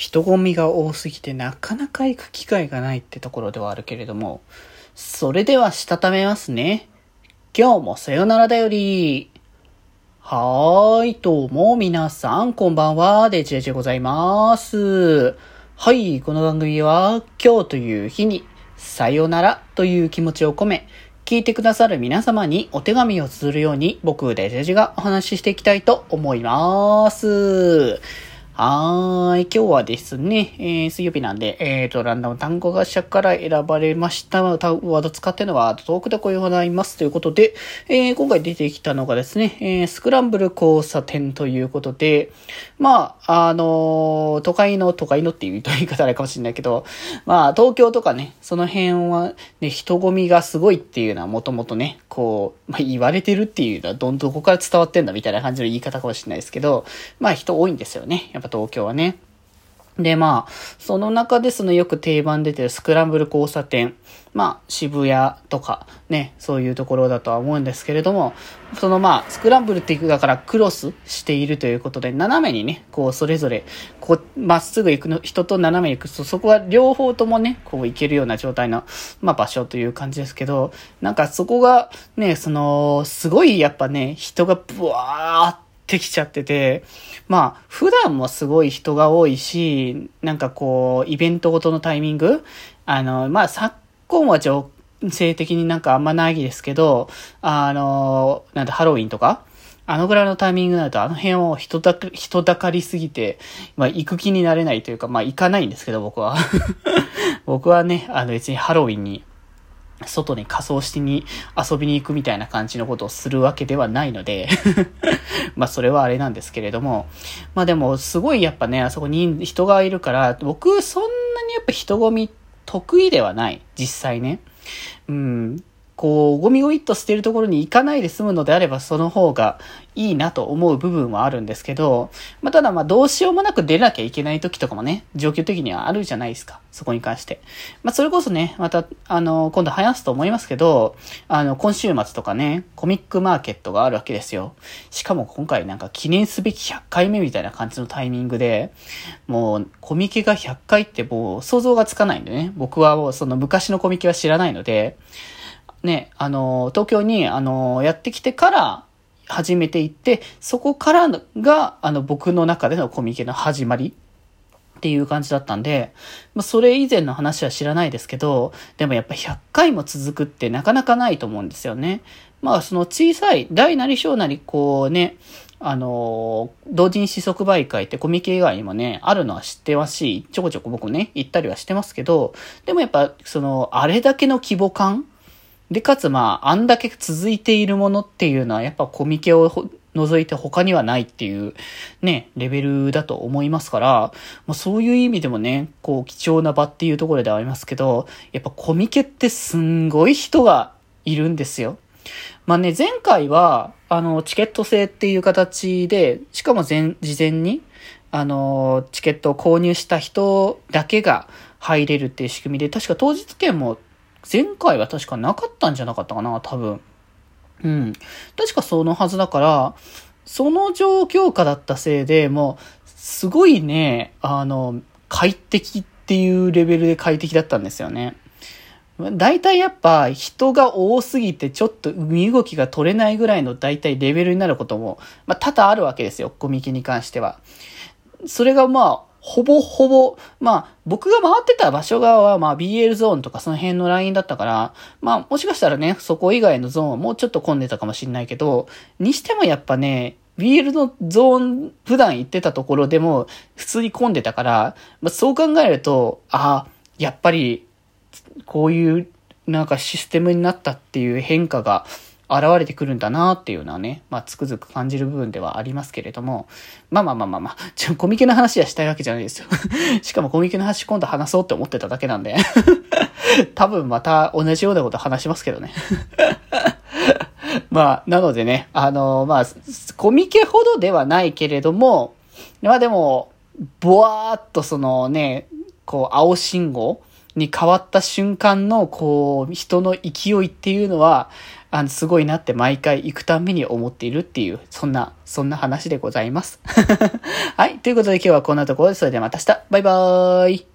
人混みが多すぎてなかなか行く機会がないってところではあるけれども、それではしたためますね。今日もさよならだより。はーい、どうも皆さん、こんばんは、デジェジでございます。はい、この番組は今日という日にさよならという気持ちを込め、聞いてくださる皆様にお手紙を綴るように僕、デジェジェがお話ししていきたいと思います。はい。今日はですね、えー、水曜日なんで、えーと、ランダム単語合社から選ばれましたワード使ってるのは、トークでこういうございます。ということで、えー、今回出てきたのがですね、えー、スクランブル交差点ということで、まあ、あの、都会の、都会のっていう言い方あれかもしれないけど、まあ、東京とかね、その辺は、ね、人混みがすごいっていうのはもともとね、こう、まあ、言われてるっていうのはどんどこから伝わってんだみたいな感じの言い方かもしれないですけど、まあ、人多いんですよね。やっぱ東京はね。で、まあ、その中でそのよく定番出てるスクランブル交差点。まあ、渋谷とかね、そういうところだとは思うんですけれども、そのまあ、スクランブルっていくだからクロスしているということで、斜めにね、こう、それぞれ、こう、まっすぐ行くの、人と斜めに行くと、そこは両方ともね、こう行けるような状態の、まあ場所という感じですけど、なんかそこがね、その、すごいやっぱね、人がブワーって、ってきちゃってて、まあ、普段もすごい人が多いし、なんかこう、イベントごとのタイミングあの、まあ、昨今は情勢的になんかあんまないですけど、あの、なんだ、ハロウィンとかあのぐらいのタイミングになると、あの辺を人だ、人だかりすぎて、まあ、行く気になれないというか、まあ、行かないんですけど、僕は。僕はね、あの、別にハロウィンに外に仮装しに遊びに行くみたいな感じのことをするわけではないので まあそれはあれなんですけれども、まあでもすごいやっぱね、あそこに人がいるから、僕そんなにやっぱ人混み得意ではない、実際ね。うん。こう、ゴミゴミっと捨てるところに行かないで済むのであれば、その方がいいなと思う部分はあるんですけど、まあ、ただまあ、どうしようもなく出なきゃいけない時とかもね、状況的にはあるじゃないですか。そこに関して。まあ、それこそね、また、あの、今度話すと思いますけど、あの、今週末とかね、コミックマーケットがあるわけですよ。しかも今回なんか記念すべき100回目みたいな感じのタイミングで、もう、コミケが100回ってもう想像がつかないんでね。僕はもうその昔のコミケは知らないので、ね、あの、東京に、あの、やってきてから初めて行って、そこからが、あの、僕の中でのコミケの始まりっていう感じだったんで、まあ、それ以前の話は知らないですけど、でもやっぱ100回も続くってなかなかないと思うんですよね。まあ、その小さい、大なり小なり、こうね、あの、同人誌即売会ってコミケ以外にもね、あるのは知ってますし、ちょこちょこ僕ね、行ったりはしてますけど、でもやっぱ、その、あれだけの規模感で、かつまあ、あんだけ続いているものっていうのは、やっぱコミケを除いて他にはないっていう、ね、レベルだと思いますから、まあ、そういう意味でもね、こう、貴重な場っていうところではありますけど、やっぱコミケってすんごい人がいるんですよ。まあね、前回は、あの、チケット制っていう形で、しかも前、事前に、あの、チケットを購入した人だけが入れるっていう仕組みで、確か当日券も前回は確かなかったんじゃなかったかな、多分。うん。確かそのはずだから、その状況下だったせいで、もう、すごいね、あの、快適っていうレベルで快適だったんですよね。大体やっぱ人が多すぎてちょっと身動きが取れないぐらいの大体レベルになることも、まあ多々あるわけですよ、コミケに関しては。それがまあ、ほぼほぼ、まあ、僕が回ってた場所側は、まあ、BL ゾーンとかその辺のラインだったから、まあ、もしかしたらね、そこ以外のゾーンはもうちょっと混んでたかもしんないけど、にしてもやっぱね、BL のゾーン、普段行ってたところでも、普通に混んでたから、まあ、そう考えると、ああ、やっぱり、こういう、なんかシステムになったっていう変化が、現れてくるんだなっていうのはね、まあ、つくづく感じる部分ではありますけれども、まあまあまあまあまあ、ちょ、コミケの話はしたいわけじゃないですよ。しかもコミケの話今度話そうって思ってただけなんで 多分また同じようなこと話しますけどね まあ、なのでね、あのー、まあ、コミケほどではないけれども、まあでも、ぼわーっとそのね、こう、青信号に変わった瞬間の、こう、人の勢いっていうのは、あの、すごいなって毎回行くたんびに思っているっていう、そんな、そんな話でございます。はい。ということで今日はこんなところで、それではまた明日。バイバーイ。